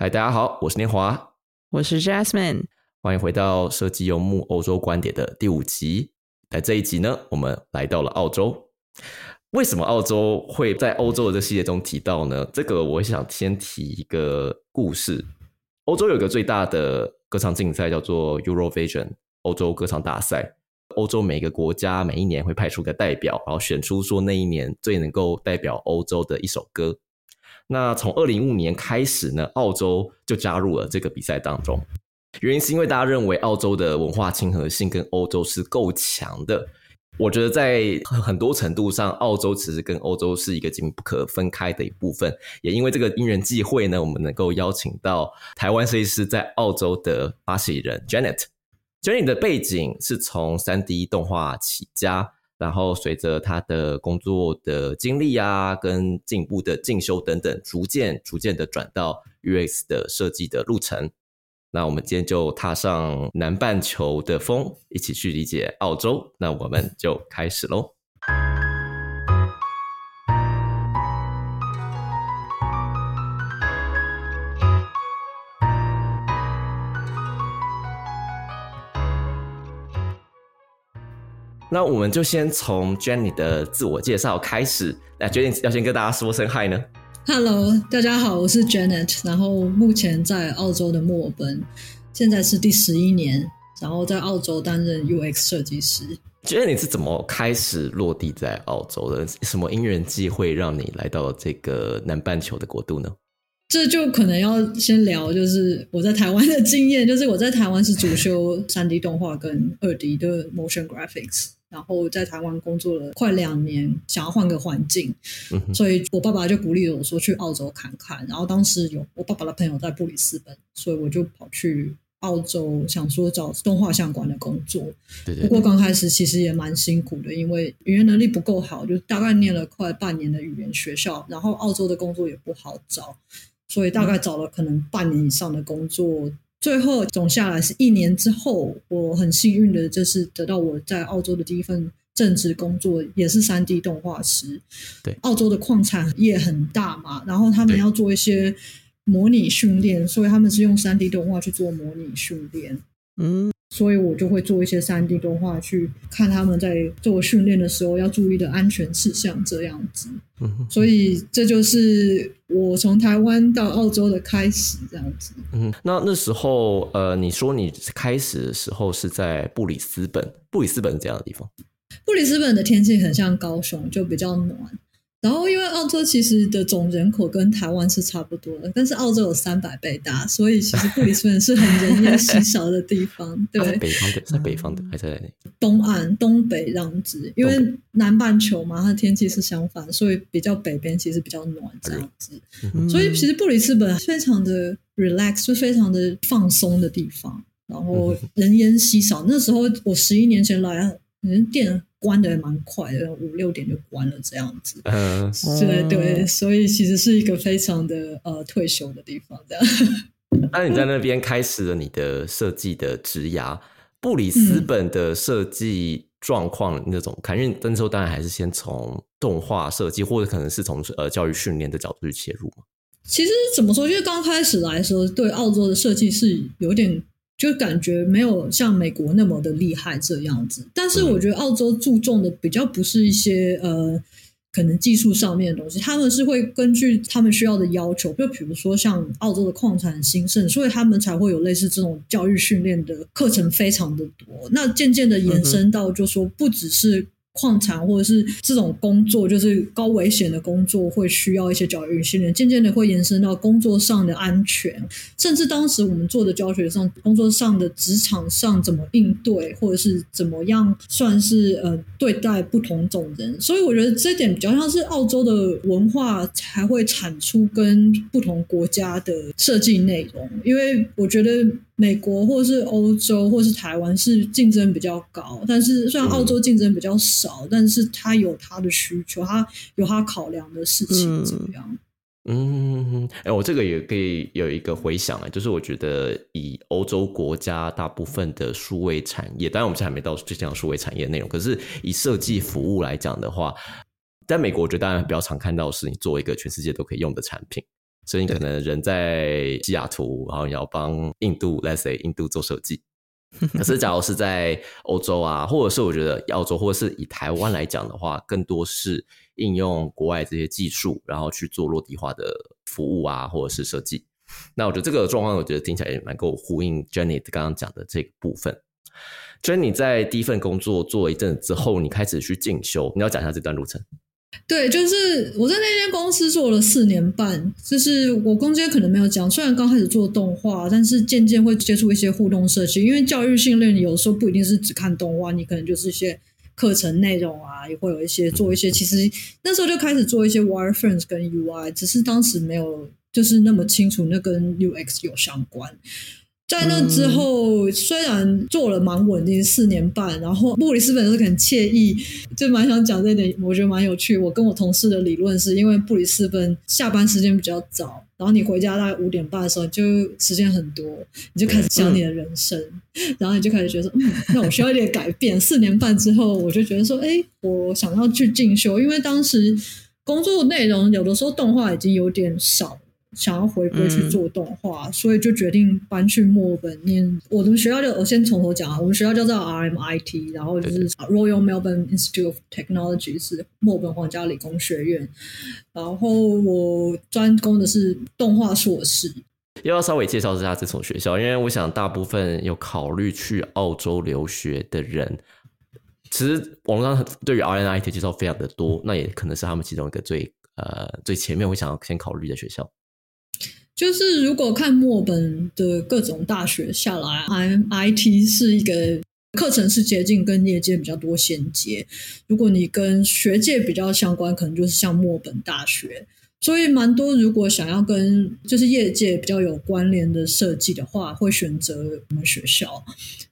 嗨，大家好，我是年华，我是 Jasmine，欢迎回到设计游牧欧洲观点的第五集。在这一集呢，我们来到了澳洲。为什么澳洲会在欧洲的这系列中提到呢？这个我想先提一个故事。欧洲有一个最大的歌唱竞赛，叫做 Eurovision 欧洲歌唱大赛。欧洲每个国家每一年会派出个代表，然后选出说那一年最能够代表欧洲的一首歌。那从二零一五年开始呢，澳洲就加入了这个比赛当中。原因是因为大家认为澳洲的文化亲和性跟欧洲是够强的。我觉得在很多程度上，澳洲其实跟欧洲是一个紧密不可分开的一部分。也因为这个因缘际会呢，我们能够邀请到台湾设计师在澳洲的发起人 Janet。Janet 的背景是从三 D 动画起家，然后随着他的工作的经历啊，跟进步的进修等等，逐渐逐渐的转到 UX 的设计的路程。那我们今天就踏上南半球的风，一起去理解澳洲。那我们就开始喽。那我们就先从 Jenny 的自我介绍开始。那 Jenny 要先跟大家说声嗨呢。Hello，大家好，我是 Janet，然后目前在澳洲的墨尔本，现在是第十一年，然后在澳洲担任 UX 设计师。觉得你是怎么开始落地在澳洲的？什么因缘际会让你来到这个南半球的国度呢？这就可能要先聊，就是我在台湾的经验，就是我在台湾是主修三 D 动画跟二 D 的 Motion Graphics。然后在台湾工作了快两年，想要换个环境，所以我爸爸就鼓励我说去澳洲看看。然后当时有我爸爸的朋友在布里斯本，所以我就跑去澳洲，想说找动画相关的工作。不过刚开始其实也蛮辛苦的，因为语言能力不够好，就大概念了快半年的语言学校，然后澳洲的工作也不好找，所以大概找了可能半年以上的工作。最后总下来是一年之后，我很幸运的就是得到我在澳洲的第一份正职工作，也是三 D 动画师。对，澳洲的矿产业很大嘛，然后他们要做一些模拟训练，所以他们是用三 D 动画去做模拟训练。嗯。所以我就会做一些三 D 动画，去看他们在做训练的时候要注意的安全事项，这样子。所以这就是我从台湾到澳洲的开始，这样子。嗯，那那时候，呃，你说你开始的时候是在布里斯本，布里斯本是怎样的地方。布里斯本的天气很像高雄，就比较暖。然后，因为澳洲其实的总人口跟台湾是差不多的，但是澳洲有三百倍大，所以其实布里斯本是很人烟稀少的地方。对，在北方的，在北方的，还在东岸、东北这样子。因为南半球嘛，它天气是相反，所以比较北边其实比较暖这样子。所以其实布里斯本非常的 relax，就非常的放松的地方。然后人烟稀少，那时候我十一年前来，人店。关的蛮快的，五六点就关了这样子。嗯，对对，所以其实是一个非常的呃退休的地方。这样，那你在那边开始了你的设计的职涯，布里斯本的设计状况那种看？因为那时候当然还是先从动画设计，或者可能是从呃教育训练的角度去切入嘛。其实怎么说，因为刚开始来的时候，对澳洲的设计是有点。就感觉没有像美国那么的厉害这样子，但是我觉得澳洲注重的比较不是一些呃可能技术上面的东西，他们是会根据他们需要的要求，就比如说像澳洲的矿产兴盛，所以他们才会有类似这种教育训练的课程非常的多，那渐渐的延伸到就说不只是。矿产或者是这种工作，就是高危险的工作，会需要一些教育训练。渐渐的会延伸到工作上的安全，甚至当时我们做的教学上，工作上的职场上怎么应对，或者是怎么样算是呃对待不同种人。所以我觉得这点比较像是澳洲的文化才会产出跟不同国家的设计内容，因为我觉得。美国或是欧洲或是台湾是竞争比较高，但是虽然澳洲竞争比较少，但是它有它的需求，它有它考量的事情怎么样？嗯，哎，我这个也可以有一个回想啊，就是我觉得以欧洲国家大部分的数位产业，当然我们现在还没到最讲数位产业内容，可是以设计服务来讲的话，在美国我觉得当然比较常看到是你做一个全世界都可以用的产品。所以你可能人在西雅图，然后你要帮印度，let's say 印度做设计。可是，假如是在欧洲啊，或者是我觉得澳洲，或者是以台湾来讲的话，更多是应用国外这些技术，然后去做落地化的服务啊，或者是设计。那我觉得这个状况，我觉得听起来也蛮够呼应 Jenny 刚刚讲的这个部分。Jenny 在第一份工作做了一阵子之后，你开始去进修，你要讲一下这段路程。对，就是我在那间公司做了四年半，就是我中间可能没有讲，虽然刚开始做动画，但是渐渐会接触一些互动设计，因为教育训练有时候不一定是只看动画，你可能就是一些课程内容啊，也会有一些做一些，其实那时候就开始做一些 wireframes 跟 UI，只是当时没有就是那么清楚那跟 UX 有相关。在那之后，虽然做了蛮稳定四年半，然后布里斯本是很惬意，就蛮想讲这点，我觉得蛮有趣。我跟我同事的理论是，因为布里斯本下班时间比较早，然后你回家大概五点半的时候，就时间很多，你就开始想你的人生，然后你就开始觉得说，嗯，那我需要一点改变。四年半之后，我就觉得说，哎，我想要去进修，因为当时工作内容有的时候动画已经有点少。想要回归去做动画，所以就决定搬去墨尔本念。我们学校就我先从头讲啊，我们学校叫做 RMIT，然后就是 Royal Melbourne Institute of Technology，是墨尔本皇家理工学院。然后我专攻的是动画硕士。要要稍微介绍一下这所学校，因为我想大部分有考虑去澳洲留学的人，其实网上对于 RMIT 介绍非常的多，那也可能是他们其中一个最呃最前面会想要先考虑的学校。就是如果看墨本的各种大学下来，MIT 是一个课程是接近跟业界比较多衔接。如果你跟学界比较相关，可能就是像墨本大学。所以蛮多如果想要跟就是业界比较有关联的设计的话，会选择我们学校。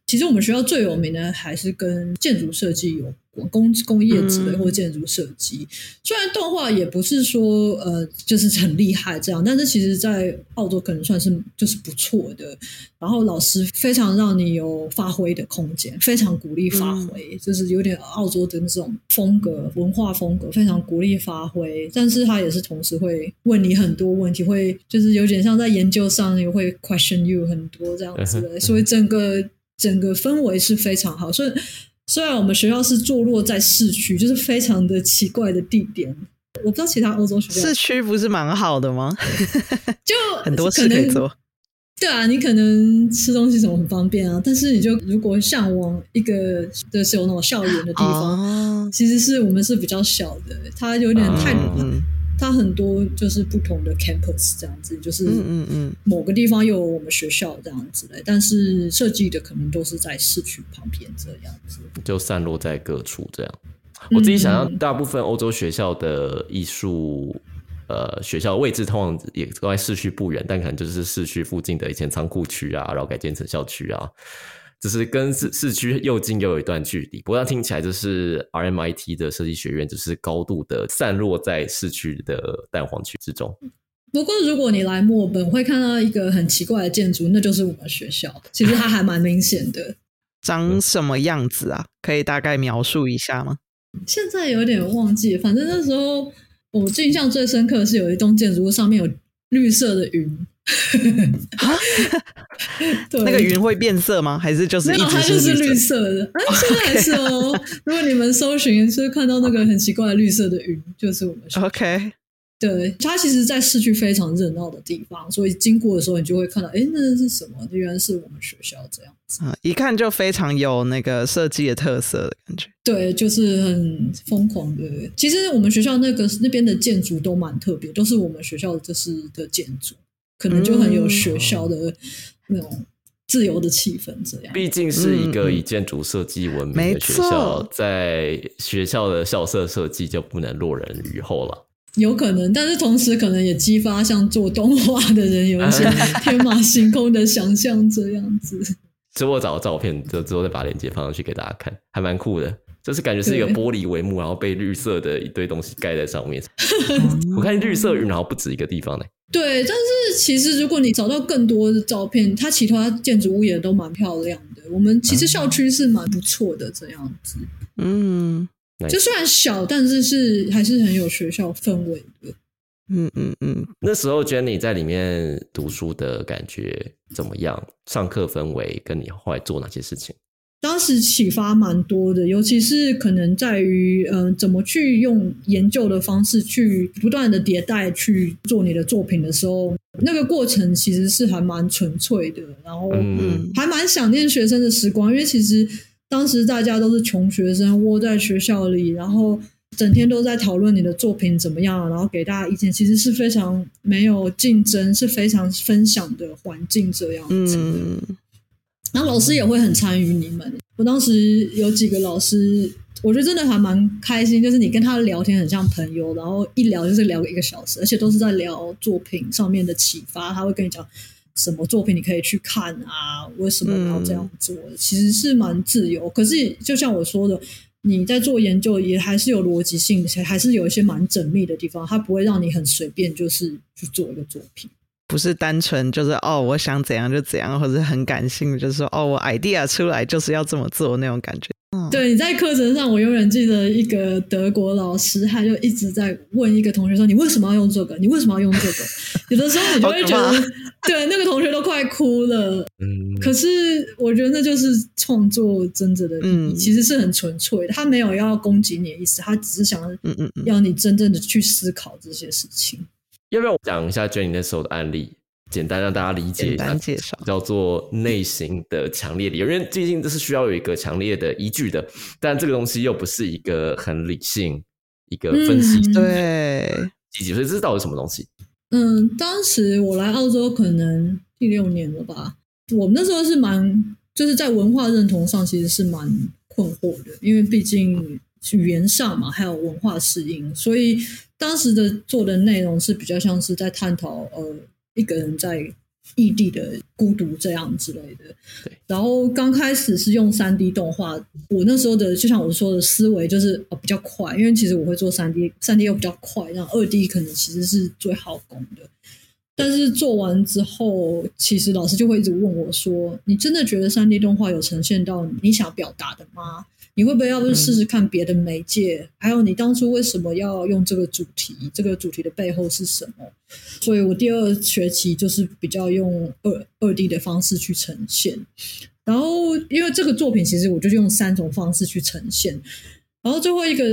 其实我们学校最有名的还是跟建筑设计有关。工工业之类或建筑设计，虽然动画也不是说呃就是很厉害这样，但是其实在澳洲可能算是就是不错的。然后老师非常让你有发挥的空间，非常鼓励发挥，就是有点澳洲的那种风格文化风格，非常鼓励发挥。但是他也是同时会问你很多问题，会就是有点像在研究上也会 question you 很多这样子的，所以整个整个氛围是非常好，所以。虽然我们学校是坐落在市区，就是非常的奇怪的地点。我不知道其他欧洲学校市区不是蛮好的吗？就 很多事可以做。对啊，你可能吃东西什么很方便啊。但是你就如果向往一个就是有那种校园的地方，其实是我们是比较小的，它有点太。它很多就是不同的 campus 这样子，就是嗯嗯嗯，某个地方有我们学校这样子的，但是设计的可能都是在市区旁边这样子，就散落在各处这样。我自己想象，大部分欧洲学校的艺术呃学校位置通常也都在市区不远，但可能就是市区附近的以前仓库区啊，然后改建成校区啊。只是跟市市区又近又有一段距离，不过听起来就是 RMIT 的设计学院，只是高度的散落在市区的蛋黄区之中。不过如果你来墨本，会看到一个很奇怪的建筑，那就是我们学校。其实它还蛮明显的，长什么样子啊？可以大概描述一下吗？现在有点忘记，反正那时候我印象最深刻的是有一栋建筑物上面有绿色的云。那个云会变色吗？还是就是一直是绿色的？哎，现在还是哦。如果你们搜寻，是看到那个很奇怪的绿色的云，就是我们。OK，对，它其实，在市区非常热闹的地方，所以经过的时候，你就会看到，哎，那是什么？原来是我们学校这样子啊！一看就非常有那个设计的特色的感觉。对，就是很疯狂的。其实我们学校那个那边的建筑都蛮特别，都是我们学校就是的建筑。可能就很有学校的那种自由的气氛，这样。毕竟是一个以建筑设计闻名的学校，在学校的校舍设计就不能落人于后了。有可能，但是同时可能也激发像做动画的人有一些 天马行空的想象，这样子。之后找照片，就之后再把链接放上去给大家看，还蛮酷的。就是感觉是一个玻璃帷幕，然后被绿色的一堆东西盖在上面。我看绿色云，然后不止一个地方呢。对，但是其实如果你找到更多的照片，它其他建筑物也都蛮漂亮的。我们其实校区是蛮不错的，这样子。嗯，就虽然小，但是是还是很有学校氛围的。嗯嗯嗯，那时候 Jenny 在里面读书的感觉怎么样？上课氛围跟你后来做哪些事情？当时启发蛮多的，尤其是可能在于，嗯、怎么去用研究的方式去不断的迭代去做你的作品的时候，那个过程其实是还蛮纯粹的，然后嗯还蛮想念学生的时光，因为其实当时大家都是穷学生，窝在学校里，然后整天都在讨论你的作品怎么样，然后给大家意见，其实是非常没有竞争，是非常分享的环境这样子的。嗯，然后老师也会很参与你们。我当时有几个老师，我觉得真的还蛮开心，就是你跟他聊天很像朋友，然后一聊就是聊一个小时，而且都是在聊作品上面的启发。他会跟你讲什么作品你可以去看啊，为什么要这样做，其实是蛮自由。可是就像我说的。你在做研究也还是有逻辑性，还是有一些蛮缜密的地方，它不会让你很随便就是去做一个作品。不是单纯就是哦，我想怎样就怎样，或者很感性，就是说哦，我 idea 出来就是要这么做那种感觉。对，你在课程上，我永远记得一个德国老师，他就一直在问一个同学说：“你为什么要用这个？你为什么要用这个？” 有的时候你就会觉得，对那个同学都快哭了。嗯，可是我觉得那就是创作真正的意义，嗯其实是很纯粹的，他没有要攻击你的意思，他只是想嗯嗯嗯，要你真正的去思考这些事情。要不要我讲一下 Jenny 那时候的案例，简单让大家理解一简下单介绍。叫做内心的强烈理由，因为毕竟这是需要有一个强烈的依据的，但这个东西又不是一个很理性、一个分析嗯对，积极，所以这到底什么东西？嗯，当时我来澳洲可能第六年了吧，我们那时候是蛮就是在文化认同上其实是蛮困惑的，因为毕竟语言上嘛，还有文化适应，所以当时的做的内容是比较像是在探讨呃一个人在异地的孤独这样之类的。对，然后刚开始是用三 D 动画，我那时候的就像我说的思维就是哦比较快，因为其实我会做三 D，三 D 又比较快，然后二 D 可能其实是最耗工的。但是做完之后，其实老师就会一直问我说：“你真的觉得三 D 动画有呈现到你想表达的吗？你会不会要不试试看别的媒介？还有你当初为什么要用这个主题？这个主题的背后是什么？”所以我第二学期就是比较用二二 D 的方式去呈现。然后因为这个作品，其实我就用三种方式去呈现。然后最后一个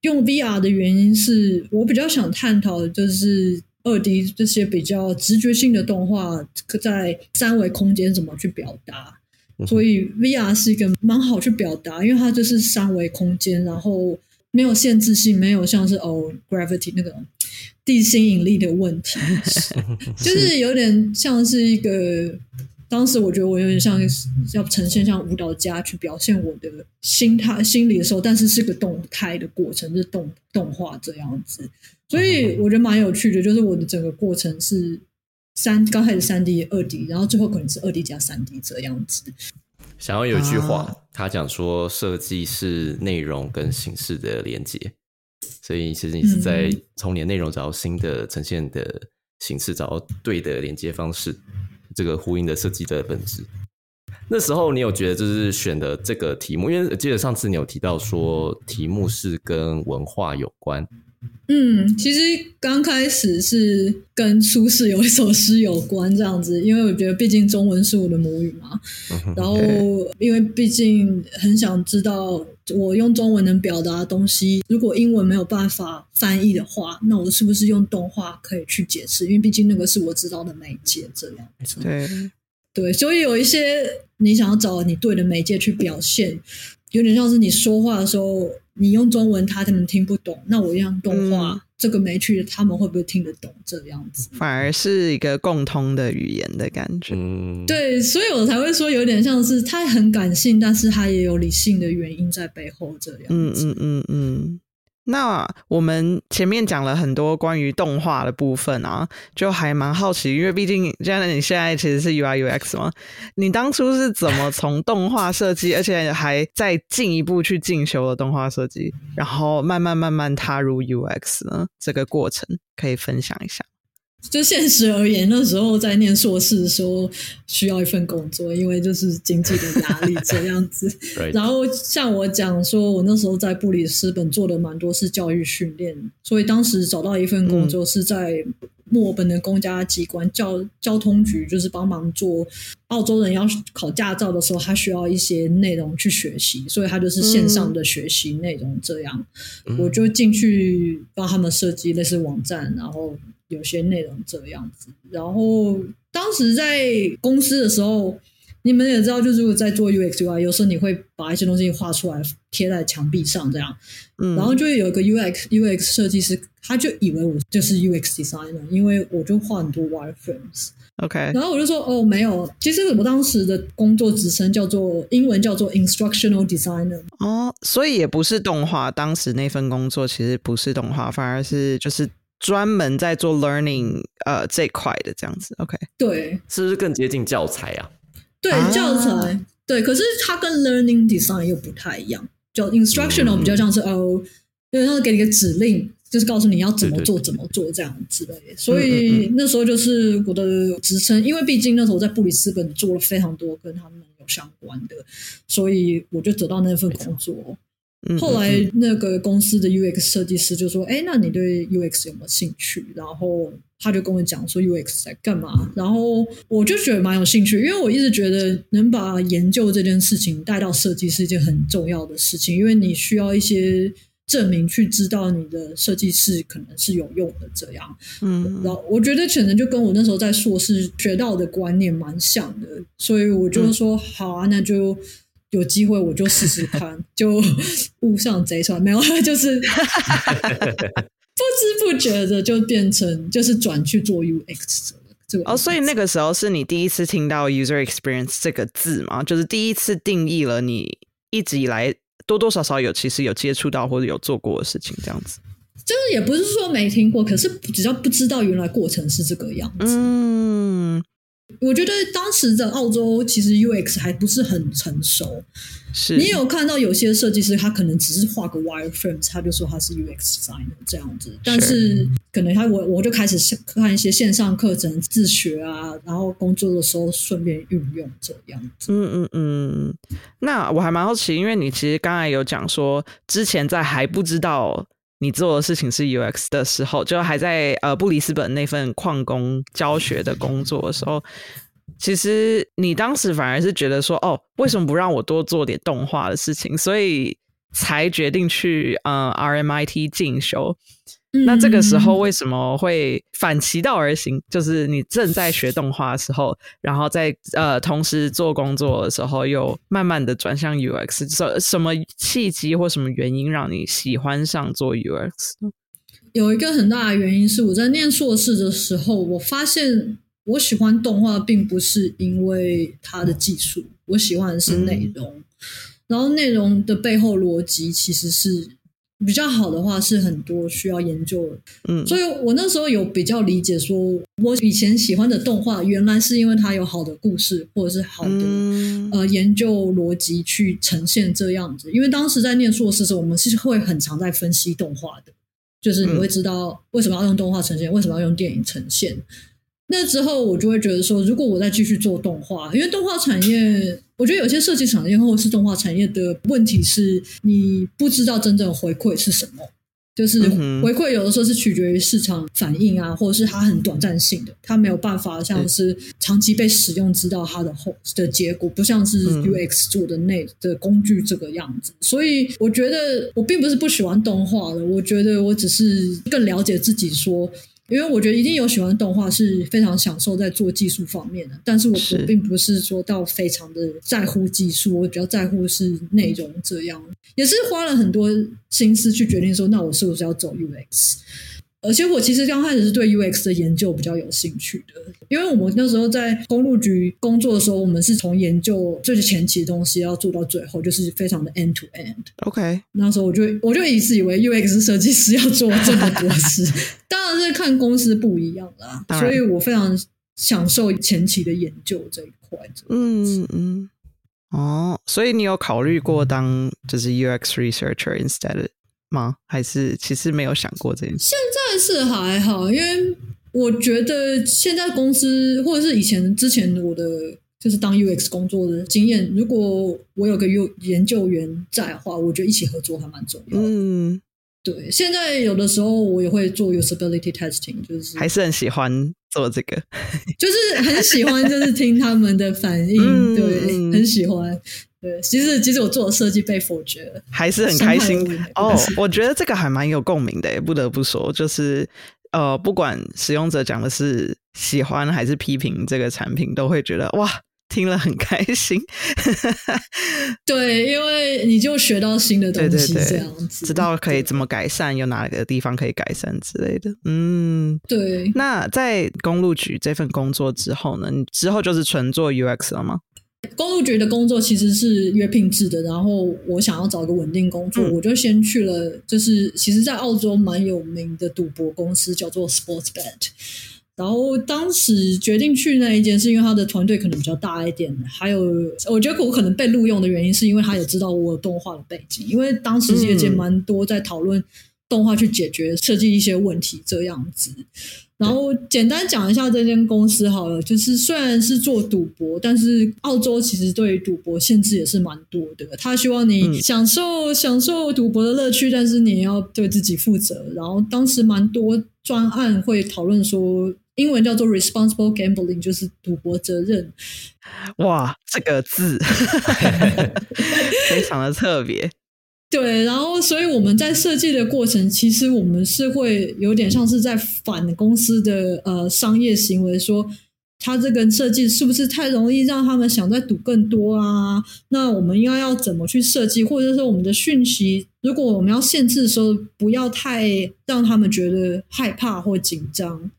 用 VR 的原因是我比较想探讨的就是二 D 这些比较直觉性的动画在三维空间怎么去表达。所以 VR 是一个蛮好去表达，因为它就是三维空间，然后没有限制性，没有像是哦 gravity 那个地心引力的问题，就是有点像是一个。当时我觉得我有点像要呈现像舞蹈家去表现我的心态、心理的时候，但是是个动态的过程，是动动画这样子，所以我觉得蛮有趣的。就是我的整个过程是三刚开始三 D、二 D，然后最后可能是二 D 加三 D 这样子。想要有一句话，啊他讲说设计是内容跟形式的连接，所以其实你是在嗯从你的内容找到新的呈现的形式，找到对的连接方式，这个呼应的设计的本质。那时候你有觉得就是选的这个题目，因为记得上次你有提到说题目是跟文化有关，嗯，其实刚开始是跟苏轼有一首诗有关这样子，因为我觉得毕竟中文是我的母语嘛，然后因为毕竟很想知道我用中文能表达的东西，如果英文没有办法翻译的话，那我是不是用动画可以去解释？因为毕竟那个是我知道的媒介这样子。对，对，所以有一些你想要找你对的媒介去表现，有点像是你说话的时候，你用中文他可能听不懂，那我用动画、嗯这个没趣的，他们会不会听得懂这样子？反而是一个共通的语言的感觉。嗯，，对，所以我才会说有点像是他很感性，但是他也有理性的原因在背后这样子。嗯嗯嗯嗯。那我们前面讲了很多关于动画的部分啊，就还蛮好奇，因为毕竟现在你现在其实是 UI UX 嘛，你当初是怎么从动画设计，而且还再进一步去进修了动画设计，然后慢慢慢慢踏入 UX 呢？这个过程可以分享一下。就现实而言，那时候在念硕士的时候需要一份工作，因为就是经济的压力这样子。然后像我讲说，我那时候在布里斯本做的蛮多是教育训练，所以当时找到一份工作是在。墨尔本的公家机关交交通局就是帮忙做澳洲人要考驾照的时候，他需要一些内容去学习，所以他就是线上的学习内容。这样，我就进去帮他们设计类似网站，然后有些内容这样子。然后当时在公司的时候。你们也知道，就是如果在做 UX UI，有时候你会把一些东西画出来贴在墙壁上，这样，嗯，然后就会有一个 UX UX 设计师，他就以为我就是 UX designer，因为我就画很多 wireframes，OK，然后我就说哦，没有，其实我当时的工作职称叫做英文叫做 instructional designer，哦，所以也不是动画，当时那份工作其实不是动画，反而是就是专门在做 learning 呃这块的这样子，OK，对，是不是更接近教材啊？对教材，对，可是它跟 learning design 又不太一样，就 instructional 比较像是哦，因为他给你个指令，就是告诉你要怎么做怎么做这样之类的。所以那时候就是我的职称，因为毕竟那时候在布里斯本做了非常多跟他们有相关的，所以我就得到那份工作。后来那个公司的 UX 设计师就说：“哎，那你对 UX 有没有兴趣？”然后他就跟我讲说：“UX 在干嘛？”然后我就觉得蛮有兴趣，因为我一直觉得能把研究这件事情带到设计是一件很重要的事情，因为你需要一些证明去知道你的设计是可能是有用的。这样，嗯，然后我觉得可能就跟我那时候在硕士学到的观念蛮像的，所以我就说：“好啊，那就。”有机会我就试试看，就误上贼船没有，就是 不知不觉的就变成就是转去做 UX 这个。哦，所以那个时候是你第一次听到 user experience 这个字吗？就是第一次定义了你一直以来多多少少有其实有接触到或者有做过的事情，这样子。就是也不是说没听过，可是只要不知道原来过程是这个样子。嗯。我觉得当时的澳洲其实 UX 还不是很成熟，是。你有看到有些设计师他可能只是画个 wireframe，他就说他是 UX designer 这样子，但是可能他我我就开始看一些线上课程自学啊，然后工作的时候顺便运用这样子。嗯嗯嗯，那我还蛮好奇，因为你其实刚才有讲说之前在还不知道。你做的事情是 UX 的时候，就还在呃布里斯本那份矿工教学的工作的时候，其实你当时反而是觉得说，哦，为什么不让我多做点动画的事情？所以才决定去呃 RMIT 进修。那这个时候为什么会反其道而行？就是你正在学动画的时候，然后在呃同时做工作的时候，又慢慢的转向 UX，什什么契机或什么原因让你喜欢上做 UX？有一个很大的原因是我在念硕士的时候，我发现我喜欢动画，并不是因为它的技术，我喜欢的是内容，然后内容的背后逻辑其实是。比较好的话是很多需要研究，嗯，所以我那时候有比较理解，说我以前喜欢的动画，原来是因为它有好的故事或者是好的呃研究逻辑去呈现这样子。因为当时在念硕士的时候，我们是会很常在分析动画的，就是你会知道为什么要用动画呈现，为什么要用电影呈现。那之后，我就会觉得说，如果我再继续做动画，因为动画产业，我觉得有些设计产业或者是动画产业的问题是，你不知道真正回馈是什么，就是回馈有的时候是取决于市场反应啊，或者是它很短暂性的，它没有办法像是长期被使用知道它的后的结果，不像是 UX 做的那的工具这个样子。所以我觉得我并不是不喜欢动画的，我觉得我只是更了解自己说。因为我觉得一定有喜欢动画是非常享受在做技术方面的，但是我并不是说到非常的在乎技术，我比较在乎是内容这样，也是花了很多心思去决定说，那我是不是要走 UX。而且我其实刚开始是对 UX 的研究比较有兴趣的，因为我们那时候在公路局工作的时候，我们是从研究最前期的东西要做到最后，就是非常的 end to end。OK，那时候我就我就一直以为 UX 设计师要做这么多事，当然是看公司不一样啦。所以我非常享受前期的研究这一块。嗯嗯，哦，所以你有考虑过当就是 UX researcher instead？吗？还是其实没有想过这件事？现但是还好，因为我觉得现在公司或者是以前之前我的就是当 UX 工作的经验，如果我有个 U 研究员在的话，我觉得一起合作还蛮重要。嗯，对，现在有的时候我也会做 usability testing，就是还是很喜欢做这个。就是很喜欢，就是听他们的反应，嗯对，嗯很喜欢。对，其实其实我做的设计被否决了，还是很开心哦。我觉得这个还蛮有共鸣的，不得不说，就是呃，不管使用者讲的是喜欢还是批评这个产品，都会觉得哇，听了很开心。对，因为你就学到新的东西，这样子，知道可以怎么改善，有哪个地方可以改善之类的。嗯，对。那在公路局这份工作之后呢，你之后就是纯做 UX 了吗？公路局的工作其实是约聘制的，然后我想要找一个稳定工作，嗯我就先去了，就是其实，在澳洲蛮有名的赌博公司叫做 Sportsbet。然后当时决定去那一间，是因为他的团队可能比较大一点，还有我觉得我可能被录用的原因，是因为他也知道我有动画的背景，因为当时业界嗯蛮多在讨论动画去解决设计一些问题这样子。然后简单讲一下这间公司好了，就是虽然是做赌博，但是澳洲其实对于赌博限制也是蛮多的。他希望你嗯享受、享受赌博的乐趣，但是你要对自己负责。然后当时蛮多专案会讨论说，英文叫做 responsible gambling，就是赌博责任。哇，这个字 非常的特别。对，然后所以我们在设计的过程，其实我们是会有点像是在反公司的呃商业行为，说他这个设计是不是太容易让他们想再赌更多啊？那我们应该要怎么去设计，或者说我们的讯息，如果我们要限制的时候，不要太让他们觉得害怕或紧张。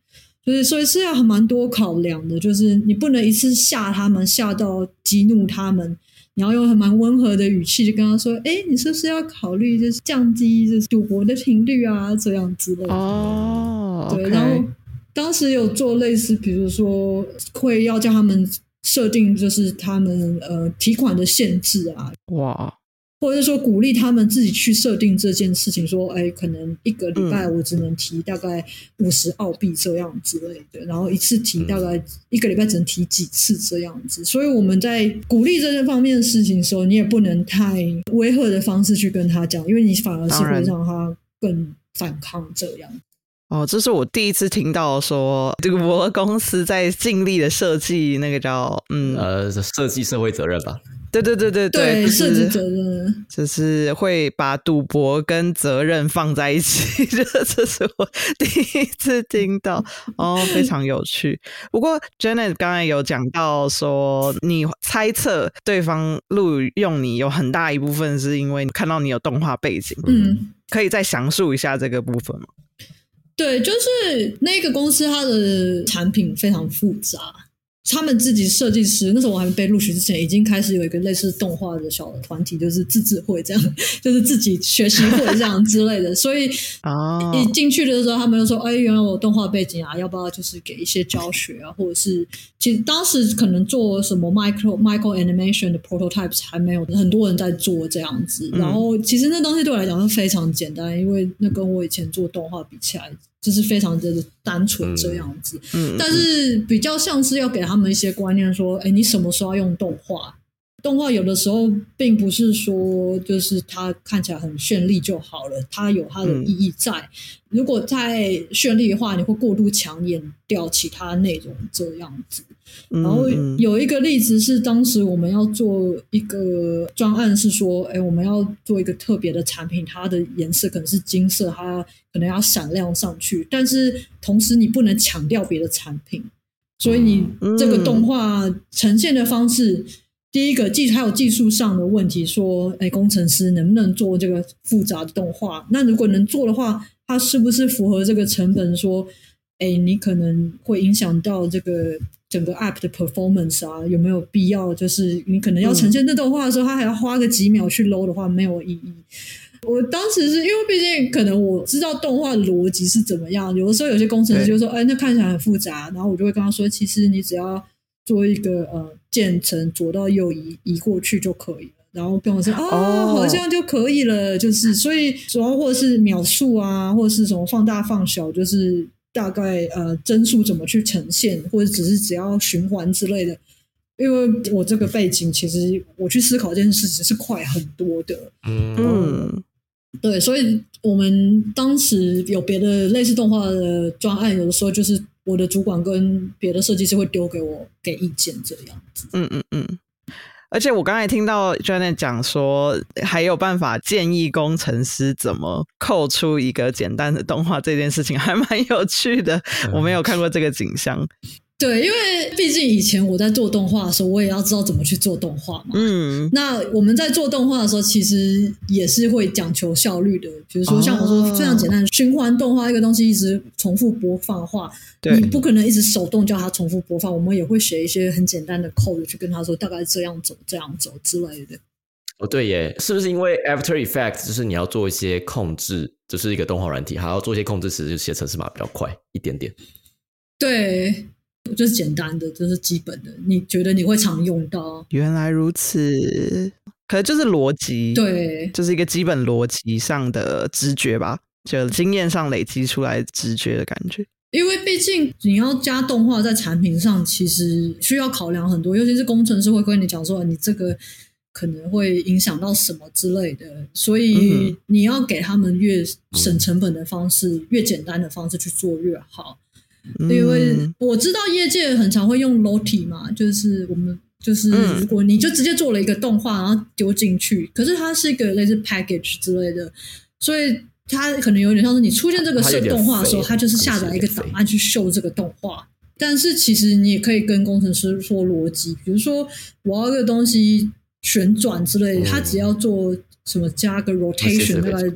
就是所以是要很蛮多考量的，就是你不能一次吓他们，吓到激怒他们，你要用很蛮温和的语气就跟他说：“哎，你是不是要考虑就是降低就是赌博的频率啊，这样之类的。”哦，对然后当时有做类似，比如说会要叫他们设定就是他们呃提款的限制啊，哇，或者说鼓励他们自己去设定这件事情，说，哎，可能一个礼嗯拜我只能提大概五十澳币这样之类的，然后一次提大概一个礼拜只能提几次这样子。所以我们在鼓励这些方面的事情的时候，你也不能太威吓的方式去跟他讲，因为你反而是会让他更反抗这样。哦，这是我第一次听到说赌博公司在尽力的设计那个叫嗯，呃，设计社会责任吧。对对对对对，就设计是责任。就是会把赌博跟责任放在一起，这 这是我第一次听到哦，非常有趣。不过 Janet 刚才有讲到说，你猜测对方录用你有很大一部分是因为看到你有动画背景，嗯，可以再详述一下这个部分吗？对，就是那个公司它的产品非常复杂，他们自己设计师那时候我还没被录取之前，已经开始有一个类似动画的小团体，就是自治会这样，就是自己学习会这样之类的。所以啊一进去的时候，他们就说：“哎，原来我有动画背景啊，要不要就是给一些教学啊，或者是其实当时可能做什么 micro micro animation 的 prototypes 还没有很多人在做这样子。嗯然后其实那东西对我来讲是非常简单，因为那跟我以前做动画比起来，就是非常的单纯这样子。嗯，但是比较像是要给他们一些观念，说，哎，你什么时候要用动画？动画有的时候并不是说就是它看起来很绚丽就好了，它有它的意义在。如果太绚丽的话，你会过度抢眼掉其他内容这样子。嗯然后嗯有一个例子是，当时我们要做一个专案，是说，哎，我们要做一个特别的产品，它的颜色可能是金色，它可能要闪亮上去，但是同时你不能抢掉别的产品，所以你嗯这个动画呈现的方式，第一个技还有技术上的问题，说，哎，工程师能不能做这个复杂的动画？那如果能做的话，它是不是符合这个成本？说，哎，你可能会影响到这个整个 app 的 performance 啊，有没有必要？就是你可能要呈现这动画的时候，它还要花个几秒去 load 的话，没有意义。我当时是因为毕竟可能我知道动画逻辑是怎么样，有的时候有些工程师就说：“哎，那看起来很复杂。”然后我就会跟他说：“其实你只要做一个呃渐层左到右移移过去就可以了。”然后跟我说：“哦，哦好像就可以了。”就是所以主要或者是秒数啊，或者是什么放大放小，就是大概呃帧数怎么去呈现，或者只是只要循环之类的。因为我这个背景，其实我去思考这件事情是快很多的。嗯嗯对，所以我们当时有别的类似动画的专案，有的时候就是我的主管跟别的设计师会丢给我给意见这样子。嗯嗯嗯。而且我刚才听到 Janet 讲说，还有办法建议工程师怎么扣出一个简单的动画，这件事情还蛮有趣的。我没有看过这个景象。对，因为毕竟以前我在做动画的时候，我也要知道怎么去做动画嘛。嗯那我们在做动画的时候，其实也是会讲求效率的。比如说，像我说哦非常简单，循环动画一个东西一直重复播放的话，你不可能一直手动叫它重复播放。我们也会写一些很简单的 code 去跟他说，大概这样走、这样走之类的。哦，对耶，是不是因为 After Effects 就是你要做一些控制，就是一个动画软体，还要做一些控制，其实就写程式码比较快一点点。对，就是简单的，就是基本的。你觉得你会常用到？原来如此，可能就是逻辑，，对，就是一个基本逻辑上的直觉吧，就经验上累积出来直觉的感觉。因为毕竟你要加动画在产品上，其实需要考量很多，尤其是工程师会跟你讲说，你这个可能会影响到什么之类的，所以嗯你要给他们越省成本的方式、越简单的方式去做越好。因为嗯我知道业界很常会用 Lottie 嘛，就是我们就是嗯如果你就直接做了一个动画，然后丢进去，可是它是一个类似 package 之类的，所以它可能有点像是你出现这个设动画的时候，它就是下载一个档案去秀这个动画。但是其实你也可以跟工程师说逻辑，比如说我要一个东西旋转之类的，嗯它只要做什么加个 rotation 大概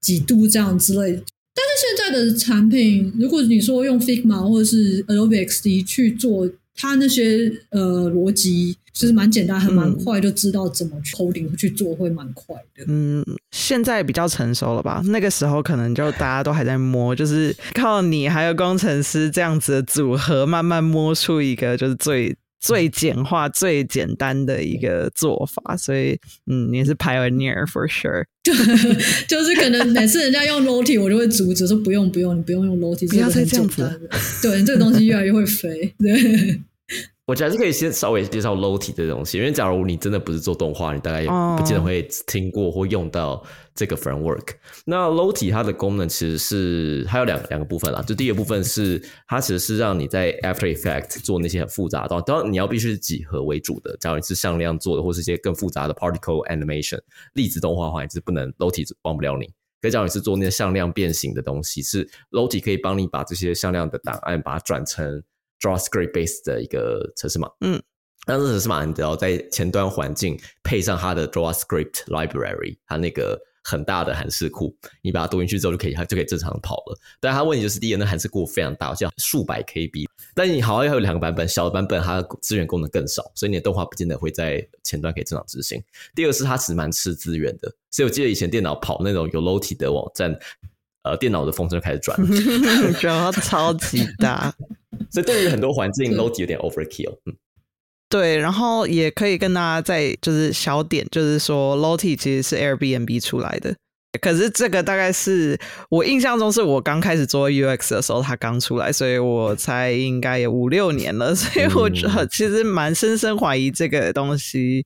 几度这样之类的。但是现在的产品，如果你说用 Figma 或者是 Adobe XD 去做，它那些呃逻辑其实蛮简单，还蛮嗯快，就知道怎么去 coding 去做，会蛮快的。嗯，现在比较成熟了吧？那个时候可能就大家都还在摸，就是靠你还有工程师这样子的组合，慢慢摸出一个就是最最简化、最简单的一个做法。所以，嗯，你是 pioneer for sure。就 就是可能每次人家用 Lottie，我就会阻止说不用不用，你不用用 Lottie，不要再这样子的。对，这个东西越来越会飞。对，我觉得还是可以先稍微介绍 Lottie 这东西，因为假如你真的不是做动画，你大概也哦不见得会听过或用到这个 framework。那 Lottie 它的功能其实是它有两两个部分啦，就第一个部分是它其实是让你在 After Effects 做那些很复杂的东西，当然你要必须是几何为主的，假如你是向量做的，或是一些更复杂的 particle animation 粒子动画的话，你是不能 Lottie 帮不了你。可以假如你是做那些向量变形的东西，是 Lottie 可以帮你把这些向量的档案把它转成 JavaScript based 的一个程式码。嗯，那这程式码你只要在前端环境配上它的 JavaScript library，它那个很大的函式库，你把它读进去之后就可以，它就可以正常跑了。但它问题就是第一个，那函式库非常大，像数百 KB。但你好像要有两个版本，小的版本它的资源功能更少，所以你的动画不见得会在前端可以正常执行。第二个是它其实蛮吃资源的，所以我记得以前电脑跑那种有 Lottie 的网站，呃，电脑的风筝就开始转了。然后超级大，所以对于很多环境，Lottie 有点 overkill。嗯，对，然后也可以跟大家再就是小点，就是说 Lottie 其实是 Airbnb 出来的，可是这个大概是我印象中是我刚开始做 UX 的时候，它刚出来，所以我猜应该有五六年了，所以我觉得其实蛮深深怀疑这个东西，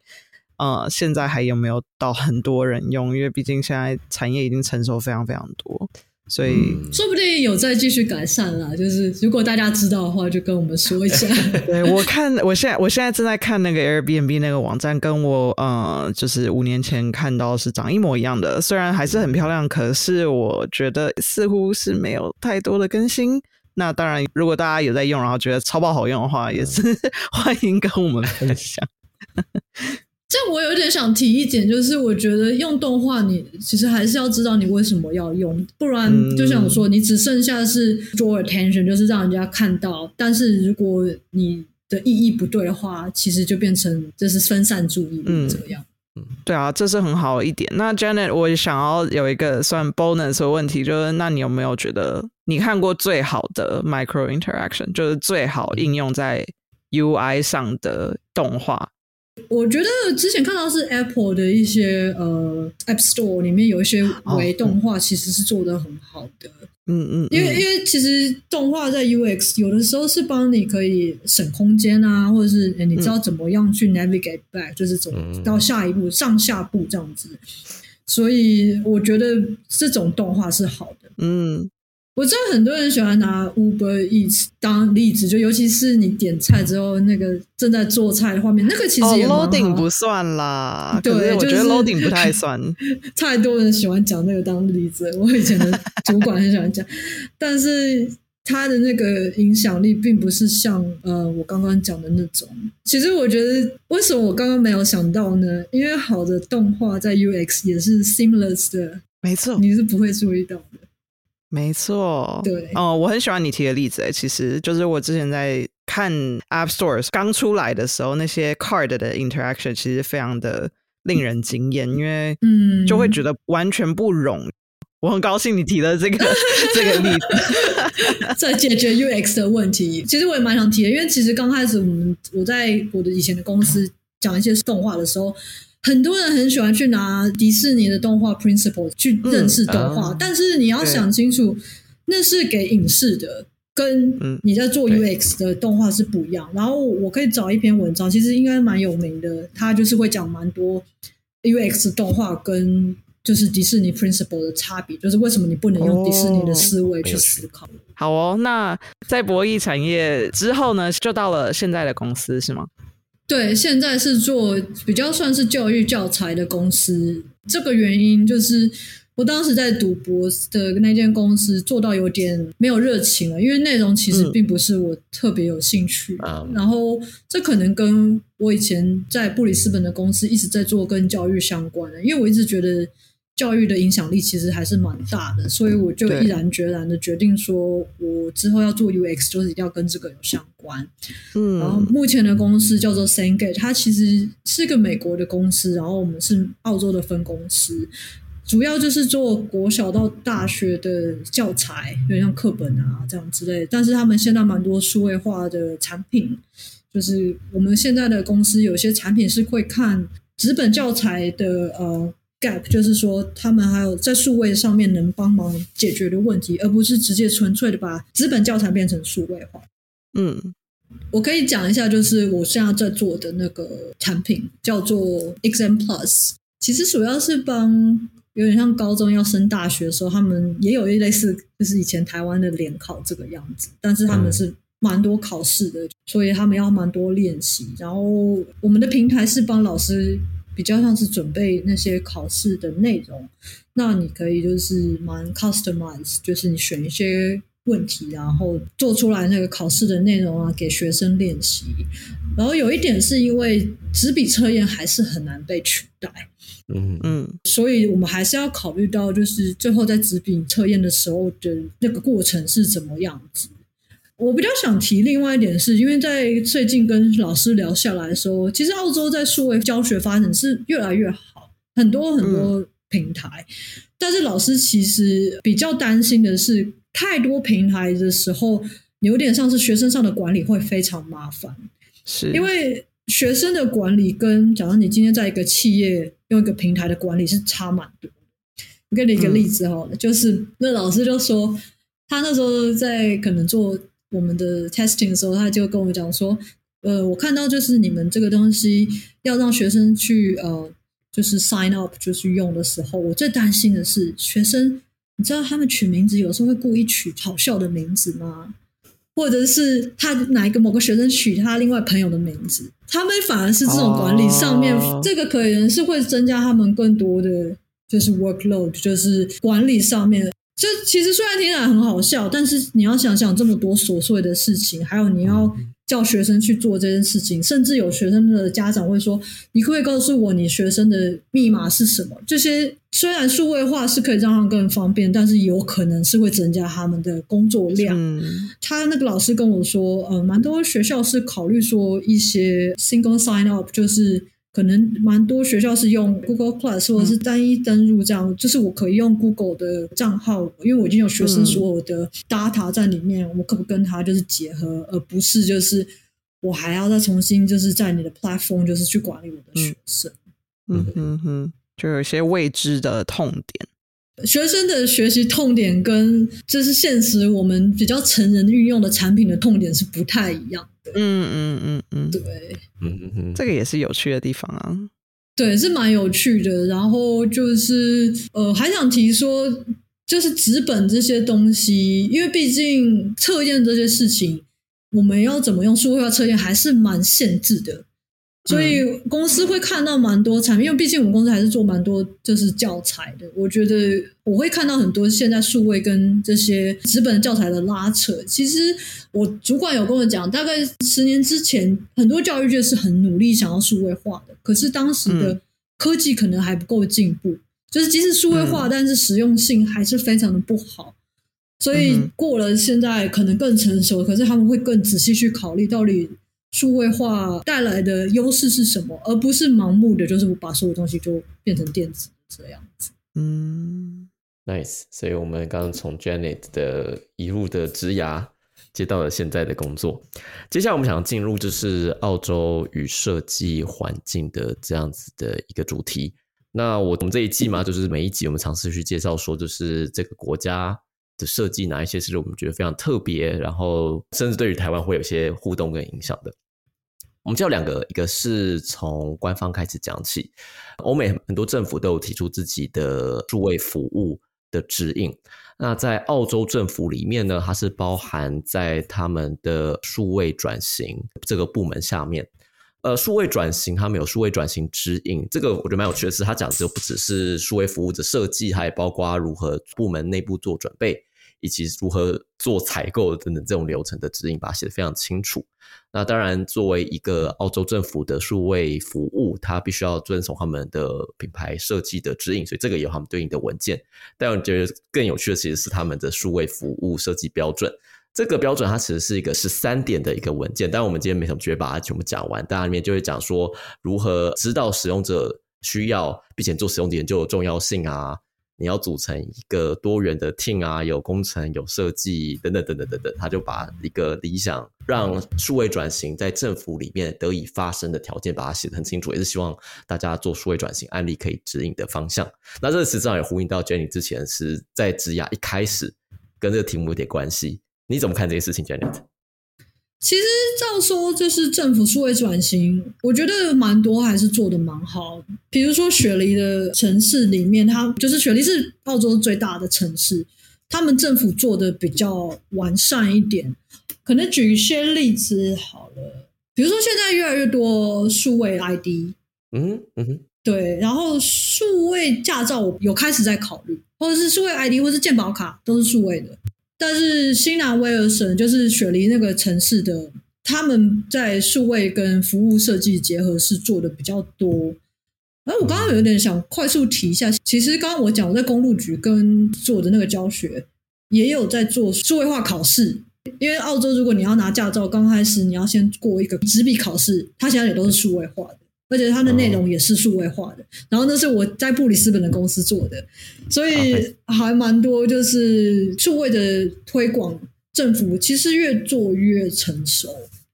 呃，现在还有没有到很多人用？因为毕竟现在产业已经成熟非常非常多，所以。嗯说不定有再继续改善啦。就是如果大家知道的话，就跟我们说一下。对我看，我现在我现在正在看那个 Airbnb 那个网站，跟我呃，就是五年前看到是长一模一样的。虽然还是很漂亮，可是我觉得似乎是没有太多的更新。那当然，如果大家有在用，然后觉得超爆好用的话，也是 欢迎跟我们分享。这我有点想提一点，就是我觉得用动画，你其实还是要知道你为什么要用，不然嗯就像我说，你只剩下是 draw attention，就是让人家看到。但是如果你的意义不对的话，其实就变成这是分散注意力嗯这样。对啊，这是很好的一点。那 Janet，我也想要有一个算 bonus 的问题，就是那你有没有觉得你看过最好的 micro interaction，就是最好应用在 UI 上的动画？我觉得之前看到是 Apple 的一些呃 App Store 里面有一些微动画，其实是做的很好的。嗯嗯，因为因为其实动画在 UX 有的时候是帮你可以省空间啊，或者是你知道怎么样去 navigate back，就是走到下一步上下步这样子。所以我觉得这种动画是好的。嗯。我知道很多人喜欢拿 Uber Eats 当例子，就尤其是你点菜之后，那个正在做菜的画面，那个其实也 loading 不算啦。对，我觉得 loading 不太算。太多人喜欢讲那个当例子，我以前的主管很喜欢讲，但是他的那个影响力并不是像呃我刚刚讲的那种。其实我觉得，为什么我刚刚没有想到呢？因为好的动画在 UX 也是 seamless 的，没错，你是不会注意到的。没错，对哦，我很喜欢你提的例子诶，其实就是我之前在看 App Store 刚出来的时候，那些 Card 的 interaction 其实非常的令人惊艳，因为嗯，就会觉得完全不容。我很高兴你提了这个 这个例子，在解决 UX 的问题。其实我也蛮想提的，因为其实刚开始我们我在我的以前的公司讲一些动画的时候。很多人很喜欢去拿迪士尼的动画 principle 去认识动画，但是你要想清楚，那是给影视的，跟你在做 UX 的动画是不一样。然后我可以找一篇文章，其实应该蛮有名的，它就是会讲蛮多 UX 动画跟就是迪士尼 principle 的差别，就是为什么你不能用迪士尼的思维去思考。好哦，那在博弈产业之后呢，就到了现在的公司是吗？对，现在是做比较算是教育教材的公司。这个原因就是，我当时在读博的那间公司做到有点没有热情了，因为内容其实并不是我特别有兴趣。然后这可能跟我以前在布里斯本的公司一直在做跟教育相关的，因为我一直觉得。教育的影响力其实还是蛮大的，所以我就毅然决然的决定说，我之后要做 UX，就是一定要跟这个有相关。嗯，然后目前的公司叫做 Sengate，它其实是个美国的公司，然后我们是澳洲的分公司，主要就是做国小到大学的教材，有点像课本啊这样之类。但是他们现在蛮多数位化的产品，就是我们现在的公司有些产品是会看纸本教材的呃。Gap 就是说，他们还有在数位上面能帮忙解决的问题，而不是直接纯粹的把资本教材变成数位化。嗯，我可以讲一下，就是我现在在做的那个产品叫做 Exam Plus，其实主要是帮有点像高中要升大学的时候，他们也有一类似，就是以前台湾的联考这个样子，但是他们是蛮多考试的，所以他们要蛮多练习。然后我们的平台是帮老师。比较像是准备那些考试的内容，那你可以就是蛮 customize，就是你选一些问题，然后做出来那个考试的内容啊，给学生练习。然后有一点是因为纸笔测验还是很难被取代，嗯嗯，所以我们还是要考虑到，就是最后在纸笔测验的时候的那个过程是怎么样子。我比较想提另外一点，是因为在最近跟老师聊下来的时候，其实澳洲在数位教学发展是越来越好，很多很多平台，但是老师其实比较担心的是，太多平台的时候，有点像是学生上的管理会非常麻烦，是因为学生的管理跟假如你今天在一个企业用一个平台的管理是差蛮多。我给你一个例子好了，就是那老师就说，他那时候在可能做。我们的 testing 的时候，他就跟我讲说，呃，我看到就是你们这个东西要让学生去呃，就是 sign up 就是用的时候，我最担心的是学生，你知道他们取名字有时候会故意取好笑的名字吗？或者是他哪一个某个学生取他另外朋友的名字，他们反而是这种管理上面，这个可能是会增加他们更多的就是 workload，就是管理上面。就其实虽然听起来很好笑，但是你要想想这么多琐碎的事情，还有你要叫学生去做这件事情，甚至有学生的家长会说：“你可以告诉我你学生的密码是什么？”这些虽然数位化是可以让他们更方便，但是有可能是会增加他们的工作量。他那个老师跟我说：“呃，蛮多学校是考虑说一些 single sign up，就是。”可能蛮多学校是用 Google Plus 或者是单一登入这样，就是我可以用 Google 的账号，因为我已经有学生所有的 data 在里面，我可不跟他就是结合，而不是就是我还要再重新就是在你的 platform 就是去管理我的学生。嗯哼哼，就有一些未知的痛点。学生的学习痛点跟就是现实我们比较成人运用的产品的痛点是不太一样的。嗯嗯嗯嗯，对，嗯嗯嗯，这个也是有趣的地方啊。对，是蛮有趣的。然后就是呃，还想提说，就是纸本这些东西，因为毕竟测验这些事情，我们要怎么用数位化测验还是蛮限制的。所以公司会看到蛮多产品，因为毕竟我们公司还是做蛮多就是教材的。我觉得我会看到很多现在数位跟这些纸本教材的拉扯。其实我主管有跟我讲，大概十年之前，很多教育界是很努力想要数位化的，可是当时的科技可能还不够进步，就是即使数位化，但是实用性还是非常的不好。所以过了现在可能更成熟，可是他们会更仔细去考虑到底。数位化带来的优势是什么？而不是盲目的，就是把所有东西就变成电子这样子。嗯，nice。所以我们刚刚从 Janet 的一路的职涯接到了现在的工作。接下来我们想进入就是澳洲与设计环境的这样子的一个主题。那我们这一季嘛，就是每一集我们尝试去介绍说，就是这个国家。的设计哪一些是我们觉得非常特别，然后甚至对于台湾会有些互动跟影响的？我们叫两个，一个是从官方开始讲起，欧美很多政府都有提出自己的数位服务的指引。那在澳洲政府里面呢，它是包含在他们的数位转型这个部门下面。呃，数位转型他们有数位转型指引，这个我觉得蛮有趣的是，他讲的就不只是数位服务的设计，还包括如何部门内部做准备。以及如何做采购等等这种流程的指引，把它写得非常清楚。那当然，作为一个澳洲政府的数位服务，它必须要遵守他们的品牌设计的指引，所以这个有他们对应的文件。但我觉得更有趣的其实是他们的数位服务设计标准。这个标准它其实是一个十三点的一个文件，但我们今天没什么机会把它全部讲完。大家里面就会讲说如何知道使用者需要，并且做使用研究的重要性啊。你要组成一个多元的 team 啊，有工程、有设计等等等等等等，他就把一个理想让数位转型在政府里面得以发生的条件，把它写得很清楚，也是希望大家做数位转型案例可以指引的方向。那这个实际上也呼应到 Jenny 之前是在职涯一开始跟这个题目有点关系。你怎么看这些事情，Jenny？其实照说，就是政府数位转型，我觉得蛮多还是做的蛮好。比如说雪梨的城市里面，它就是雪梨是澳洲最大的城市，他们政府做的比较完善一点。可能举一些例子好了，比如说现在越来越多数位 ID，嗯嗯哼，对，然后数位驾照有开始在考虑，或者是数位 ID 或是健保卡都是数位的。但是新南威尔省就是雪梨那个城市的，他们在数位跟服务设计结合是做的比较多。而我刚刚有点想快速提一下，其实刚刚我讲我在公路局跟做的那个教学，也有在做数位化考试。因为澳洲如果你要拿驾照，刚开始你要先过一个纸笔考试，它现在也都是数位化的。而且它的内容也是数位化的，然后那是我在布里斯本的公司做的，所以还蛮多就是数位的推广，政府其实越做越成熟，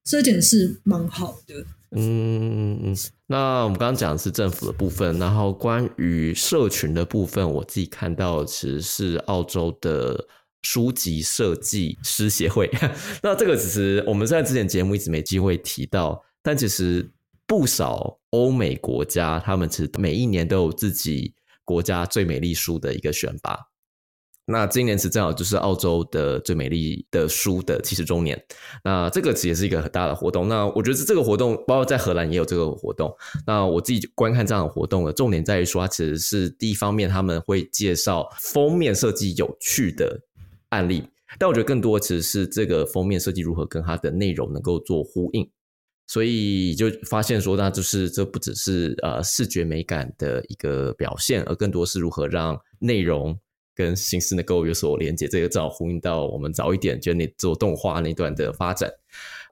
这点是蛮好的。嗯嗯嗯，那我们刚刚讲的是政府的部分，然后关于社群的部分，我自己看到其实是澳洲的书籍设计师协会，那这个只是我们在之前节目一直没机会提到，但其实。不少欧美国家，他们其实每一年都有自己国家最美丽书的一个选拔。那今年是正好就是澳洲的最美丽的书的七十周年。那这个其实也是一个很大的活动。那我觉得这个活动，包括在荷兰也有这个活动。那我自己观看这样的活动的重点在于说，它其实是第一方面他们会介绍封面设计有趣的案例，但我觉得更多其实是这个封面设计如何跟它的内容能够做呼应。所以就发现说，那就是这不只是呃视觉美感的一个表现，而更多是如何让内容跟形式能够有所连接。这个正好呼应到我们早一点就那做动画那段的发展。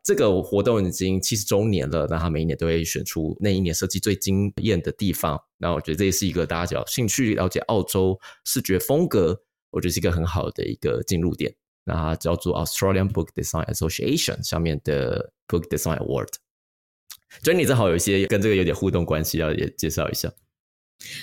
这个活动已经七十周年了，那他每一年都会选出那一年设计最惊艳的地方。那我觉得这也是一个大家有兴趣了解澳洲视觉风格，我觉得是一个很好的一个进入点。那它叫做 Australian Book Design Association 下面的 Book Design Award。所以你正好有一些跟这个有点互动关系，要也介绍一下。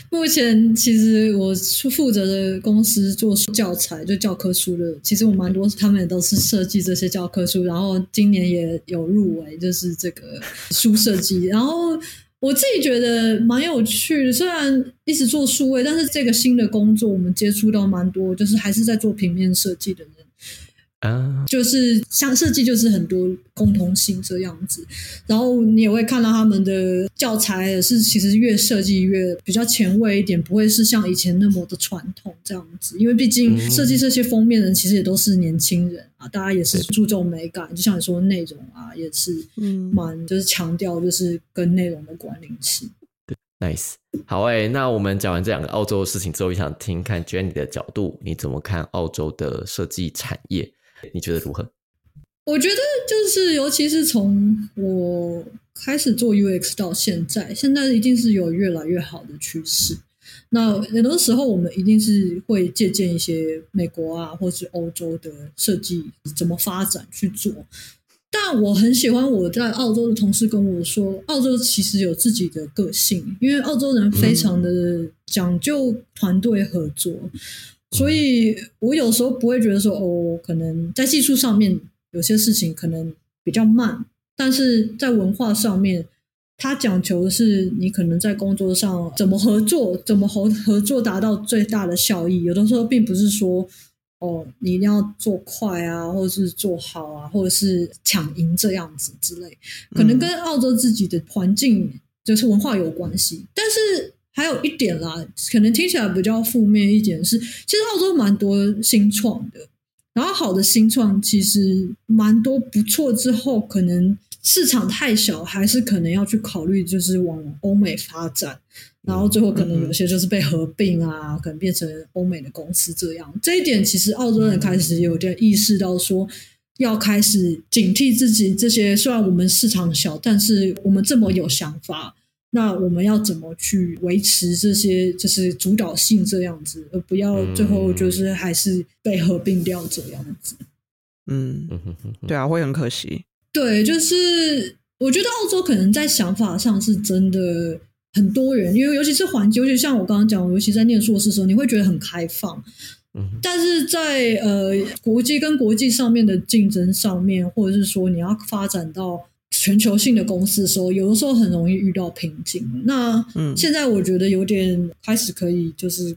目前其实我负责的公司做教材，就教科书的，其实我蛮多，他们也都是设计这些教科书，然后今年也有入围，就是这个书设计。然后我自己觉得蛮有趣，虽然一直做数位，但是这个新的工作我们接触到蛮多，就是还是在做平面设计的人。啊，就是像设计，就是很多共同性这样子。然后你也会看到他们的教材也是，其实越设计越比较前卫一点，不会是像以前那么的传统这样子。因为毕竟设计这些封面人其实也都是年轻人啊，大家也是注重美感，就像你说内容啊，也是蛮就是强调就是跟内容的关联性。Nice，好诶，那我们讲完这两个澳洲的事情之后，也想听看 Jenny 的角度，你怎么看澳洲的设计产业？你觉得如何？我觉得就是，尤其是从我开始做 UX 到现在，现在一定是有越来越好的趋势。那很多时候，我们一定是会借鉴一些美国啊，或是欧洲的设计怎么发展去做。但我很喜欢我在澳洲的同事跟我说，澳洲其实有自己的个性，因为澳洲人非常的讲究团队合作。所以，我有时候不会觉得说，哦，可能在技术上面有些事情可能比较慢，但是在文化上面，它讲求的是你可能在工作上怎么合作，怎么合合作达到最大的效益。有的时候并不是说，哦，你一定要做快啊，或者是做好啊，或者是抢赢这样子之类，可能跟澳洲自己的环境就是文化有关系，但是。还有一点啦，可能听起来比较负面一点是，其实澳洲蛮多新创的，然后好的新创其实蛮多不错，之后可能市场太小，还是可能要去考虑就是往欧美发展，然后最后可能有些就是被合并啊，可能变成欧美的公司这样。这一点其实澳洲人开始有点意识到说，要开始警惕自己这些，虽然我们市场小，但是我们这么有想法。那我们要怎么去维持这些就是主导性这样子，而不要最后就是还是被合并掉这样子？嗯，对啊，会很可惜。对，就是我觉得澳洲可能在想法上是真的很多元，因为尤其是环境，尤其像我刚刚讲，尤其在念硕士的时候，你会觉得很开放。嗯，但是在呃国际跟国际上面的竞争上面，或者是说你要发展到。全球性的公司的时候，有的时候很容易遇到瓶颈。那现在我觉得有点开始可以，就是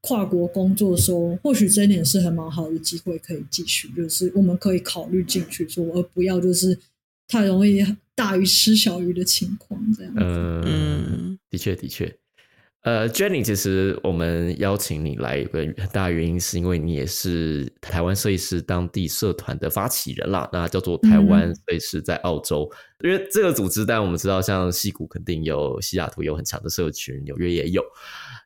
跨国工作的时候，或许这一点是很蛮好的机会，可以继续，就是我们可以考虑进去做，而不要就是太容易大鱼吃小鱼的情况这样。嗯，的确，的确。呃，Jenny，其实我们邀请你来，有个很大原因是因为你也是台湾设计师当地社团的发起人啦。那叫做台湾设计师在澳洲，因为这个组织，但我们知道，像西谷肯定有，西雅图有很强的社群，纽约也有，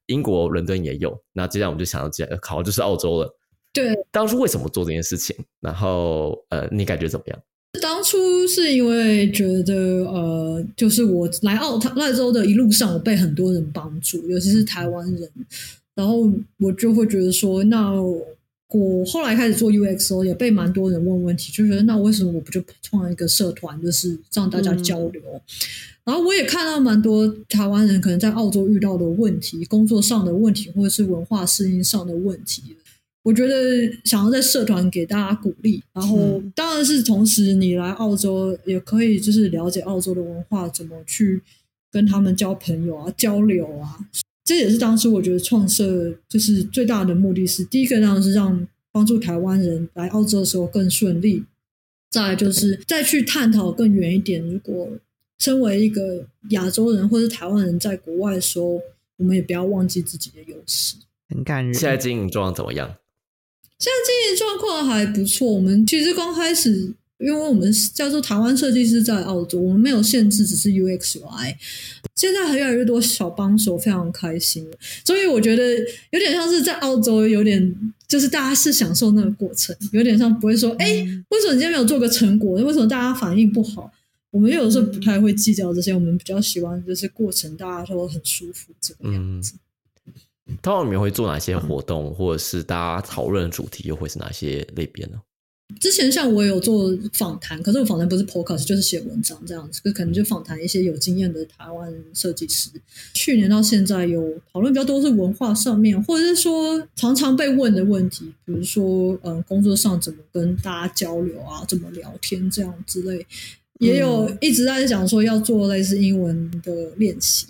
英国伦敦也有。那接下来我们就想要讲，考就是澳洲了。对，当初为什么做这件事情？然后，呃，你感觉怎么样？当初是因为觉得，呃，就是我来澳澳洲的一路上，我被很多人帮助，尤其是台湾人，然后我就会觉得说，那我后来开始做 UXO，也被蛮多人问问题，就觉得那为什么我不就创一个社团，就是让大家交流？然后我也看到蛮多台湾人可能在澳洲遇到的问题，工作上的问题，或者是文化适应上的问题。我觉得想要在社团给大家鼓励，然后当然是同时你来澳洲也可以，就是了解澳洲的文化，怎么去跟他们交朋友啊、交流啊。这也是当时我觉得创设就是最大的目的是，第一个当然是让帮助台湾人来澳洲的时候更顺利，再就是再去探讨更远一点，如果身为一个亚洲人或者台湾人在国外的时候，我们也不要忘记自己的优势。很感人。现在经营状况怎么样？现在经营状况还不错。我们其实刚开始，因为我们叫做台湾设计师在澳洲，我们没有限制，只是 UX UI。现在还越来越多小帮手，非常开心。所以我觉得有点像是在澳洲，有点就是大家是享受那个过程，有点像不会说，哎，为什么你今天没有做个成果？为什么大家反应不好？我们有时候不太会计较这些，我们比较喜欢就是过程，大家都很舒服这个样子。通常你们会做哪些活动，或者是大家讨论的主题又会是哪些类别呢？之前像我有做访谈，可是我访谈不是 podcast，就是写文章这样子，可可能就访谈一些有经验的台湾设计师。去年到现在有讨论比较多是文化上面，或者是说常常被问的问题，比如说嗯，工作上怎么跟大家交流啊，怎么聊天这样之类。也有一直在讲说要做类似英文的练习，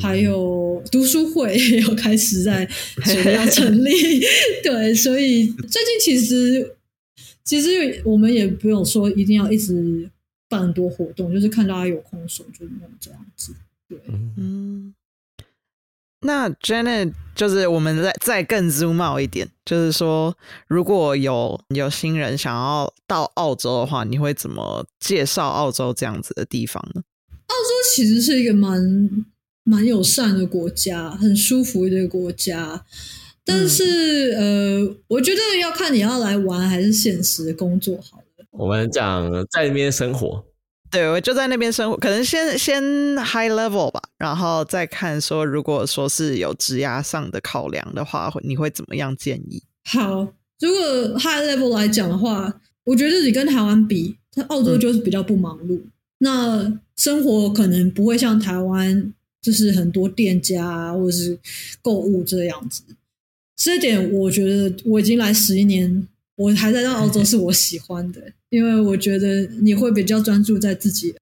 还有读书会也有开始在准备要成立。对，所以最近其实其实我们也不用说一定要一直办很多活动，就是看大家有空手就弄这样子。对，嗯。那 Janet 就是我们再再更 zoom out 一点，就是说，如果有有新人想要到澳洲的话，你会怎么介绍澳洲这样子的地方呢？澳洲其实是一个蛮蛮友善的国家，很舒服的一个国家。但是，呃，我觉得要看你要来玩还是现实的工作好了。我们讲在那边生活。对，我就在那边生活，可能先先 high level 吧，然后再看说，如果说是有质押上的考量的话，你会怎么样建议？好，如果 high level 来讲的话，我觉得你跟台湾比，它澳洲就是比较不忙碌，那生活可能不会像台湾，就是很多店家或者是购物这样子。这点我觉得我已经来十一年。我还在到澳洲 是我喜欢的，因为我觉得你会比较专注在自己。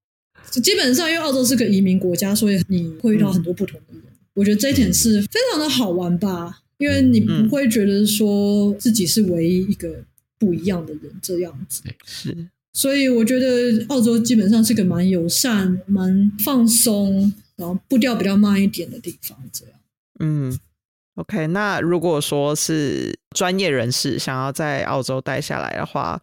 基本上，因为澳洲是个移民国家，所以你会遇到很多不同的人。我觉得这一点是非常的好玩吧，因为你不会觉得说自己是唯一一个不一样的人这样子。是，所以我觉得澳洲基本上是个蛮友善、蛮放松，然后步调比较慢一点的地方。这样，嗯。OK，那如果说是专业人士想要在澳洲待下来的话，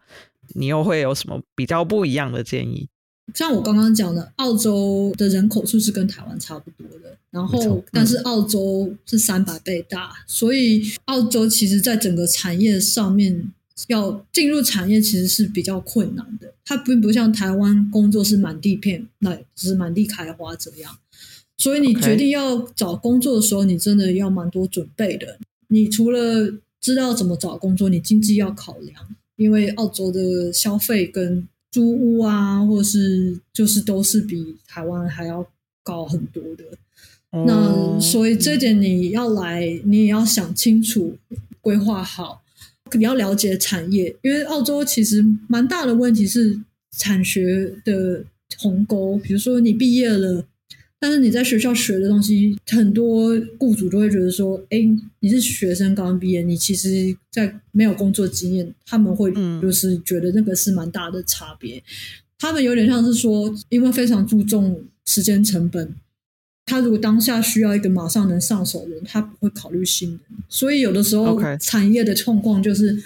你又会有什么比较不一样的建议？像我刚刚讲的，澳洲的人口数是跟台湾差不多的，然后但是澳洲是三百倍大，所以澳洲其实在整个产业上面要进入产业其实是比较困难的。它并不像台湾工作是满地片，那只是满地开花这样。所以你决定要找工作的时候，你真的要蛮多准备的。你除了知道怎么找工作，你经济要考量，因为澳洲的消费跟租屋啊，或是就是都是比台湾还要高很多的。那所以这点你要来，你也要想清楚，规划好，你要了解产业，因为澳洲其实蛮大的问题是产学的鸿沟，比如说你毕业了。但是你在学校学的东西，很多雇主都会觉得说：“哎，你是学生刚毕业，你其实在没有工作经验，他们会就是觉得那个是蛮大的差别。他们有点像是说，因为非常注重时间成本，他如果当下需要一个马上能上手的人，他不会考虑新人。所以有的时候产业的状况就是，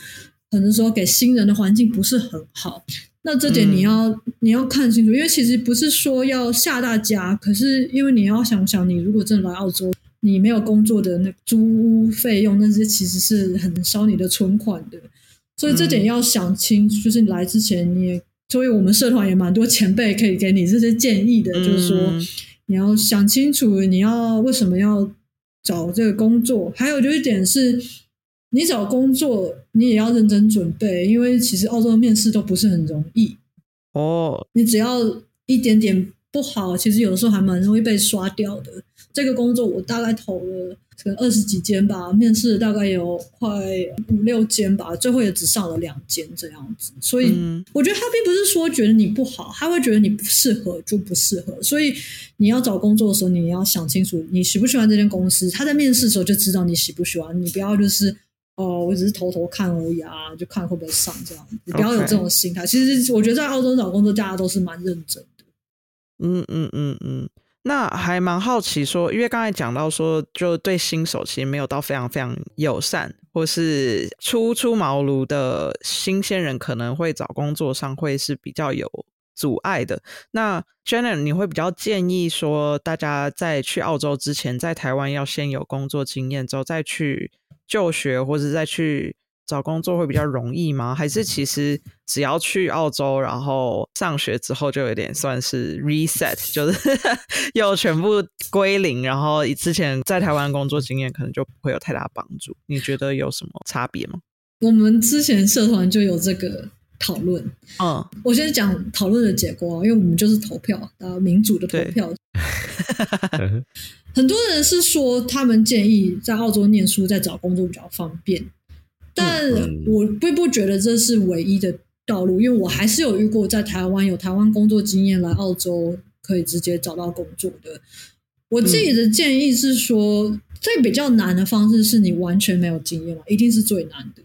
很多时候给新人的环境不是很好。”那这点你要你要看清楚，因为其实不是说要吓大家，可是因为你要想想，你如果真的来澳洲，你没有工作的那租屋费用，那些其实是很烧你的存款的，所以这点要想清。就是你来之前，你也所以我们社团也蛮多前辈可以给你这些建议的，就是说你要想清楚你要为什么要找这个工作，还有就一点是。你找工作，你也要认真准备，因为其实澳洲的面试都不是很容易哦。你只要一点点不好，其实有的时候还蛮容易被刷掉的。这个工作我大概投了可能二十几间吧，面试大概有快五六间吧，最后也只上了两间这样子。所以我觉得他并不是说觉得你不好，他会觉得你不适合就不适合。所以你要找工作的时候，你要想清楚你喜不喜欢这间公司。他在面试的时候就知道你喜不喜欢，你不要就是。哦，我只是偷偷看而已啊，就看会不会上这样。你不要有这种心态。其实我觉得在澳洲找工作，大家都是蛮认真的。嗯嗯嗯嗯，那还蛮好奇说，因为刚才讲到说，就对新手其实没有到非常非常友善，或是初出茅庐的新鲜人可能会找工作上会是比较有阻碍的。那 Jenna，你会比较建议说，大家在去澳洲之前，在台湾要先有工作经验，之后再去。就学或者再去找工作会比较容易吗？还是其实只要去澳洲，然后上学之后就有点算是 reset，就是 又全部归零，然后之前在台湾工作经验可能就不会有太大帮助。你觉得有什么差别吗？我们之前社团就有这个讨论。嗯，我先讲讨论的结果啊，因为我们就是投票，啊，民主的投票。很多人是说，他们建议在澳洲念书，在找工作比较方便，但我并不觉得这是唯一的道路，因为我还是有遇过在台湾有台湾工作经验来澳洲可以直接找到工作的。我自己的建议是说，最比较难的方式是你完全没有经验嘛，一定是最难的。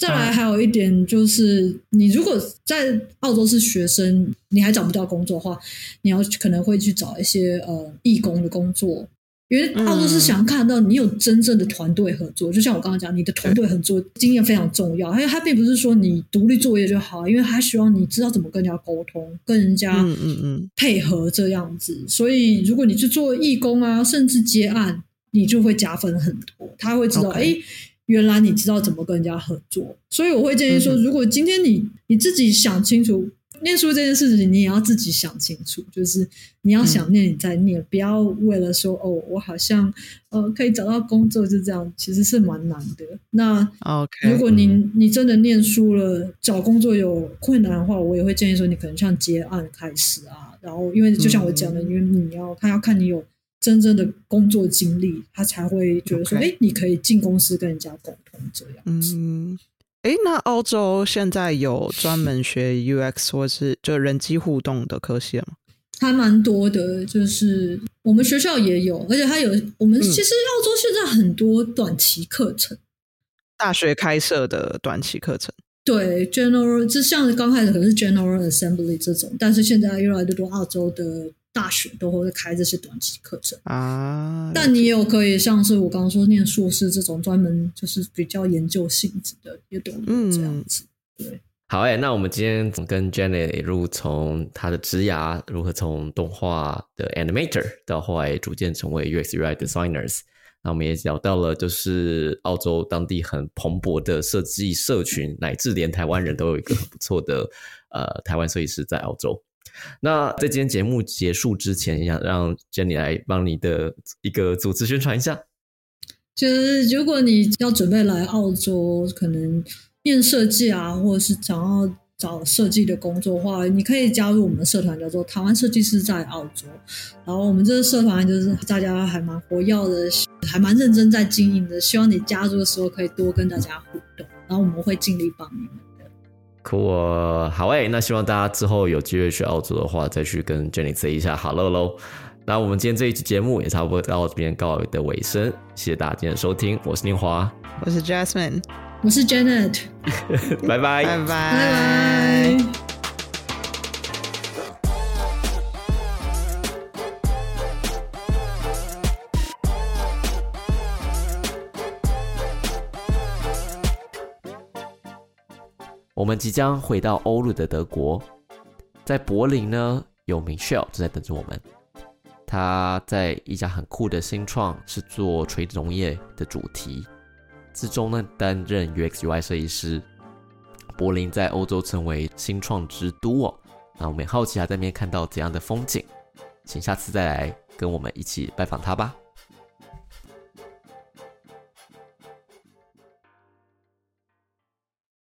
再来还有一点就是，你如果在澳洲是学生，你还找不到工作的话，你要可能会去找一些呃义工的工作，因为澳洲是想看到你有真正的团队合作。就像我刚刚讲，你的团队合作经验非常重要，因为它并不是说你独立作业就好，因为他希望你知道怎么跟人家沟通，跟人家嗯嗯嗯配合这样子。所以如果你去做义工啊，甚至接案，你就会加分很多。他会知道哎。原来你知道怎么跟人家合作，所以我会建议说，如果今天你你自己想清楚念书这件事情，你也要自己想清楚，就是你要想念你再念，不要为了说哦，我好像呃可以找到工作就这样，其实是蛮难的。那 OK，如果你你真的念书了，找工作有困难的话，我也会建议说，你可能像接案开始啊，然后因为就像我讲的，因为你要他要看你有。真正的工作经历，他才会觉得说：“哎，你可以进公司跟人家沟通。”这样。嗯，哎，那澳洲现在有专门学 UX 或是就人机互动的科系吗？还蛮多的，就是我们学校也有，而且它有我们其实澳洲现在很多短期课程，大学开设的短期课程。对，General 就像刚开始可能是 General Assembly 这种，但是现在越来越多澳洲的。大学都会开这些短期课程啊，但你也有可以像是我刚刚说念硕士这种专门就是比较研究性质的，也都这样子。对，好哎，那我们今天跟 Jenny 如从他的职涯如何从动画的 Animator 到后来逐渐成为 UX UI Designers，那我们也聊到了就是澳洲当地很蓬勃的设计社群，乃至连台湾人都有一个很不错的呃台湾设计师在澳洲。那在今天节目结束之前，想让 Jenny 来帮你的一个组织宣传一下。就是如果你要准备来澳洲，可能念设计啊，或者是想要找设计的工作的话，你可以加入我们的社团，叫做台湾设计师在澳洲。然后我们这个社团就是大家还蛮活跃的，还蛮认真在经营的。希望你加入的时候可以多跟大家互动，然后我们会尽力帮你们。Cool，好诶，那希望大家之后有机会去澳洲的话，再去跟 Jenny say 一下 hello 喽。那我们今天这一期节目也差不多到这边告的尾声，谢谢大家今天的收听，我是宁华，我是 Jasmine，我是 Janet，拜拜，拜拜，拜拜。我们即将回到欧陆的德国，在柏林呢，有 Michelle 正在等着我们。他在一家很酷的新创，是做垂直农业的主题之中呢，担任 UX UI 设计师。柏林在欧洲成为新创之都哦，那我们也好奇他在那边看到怎样的风景，请下次再来跟我们一起拜访他吧。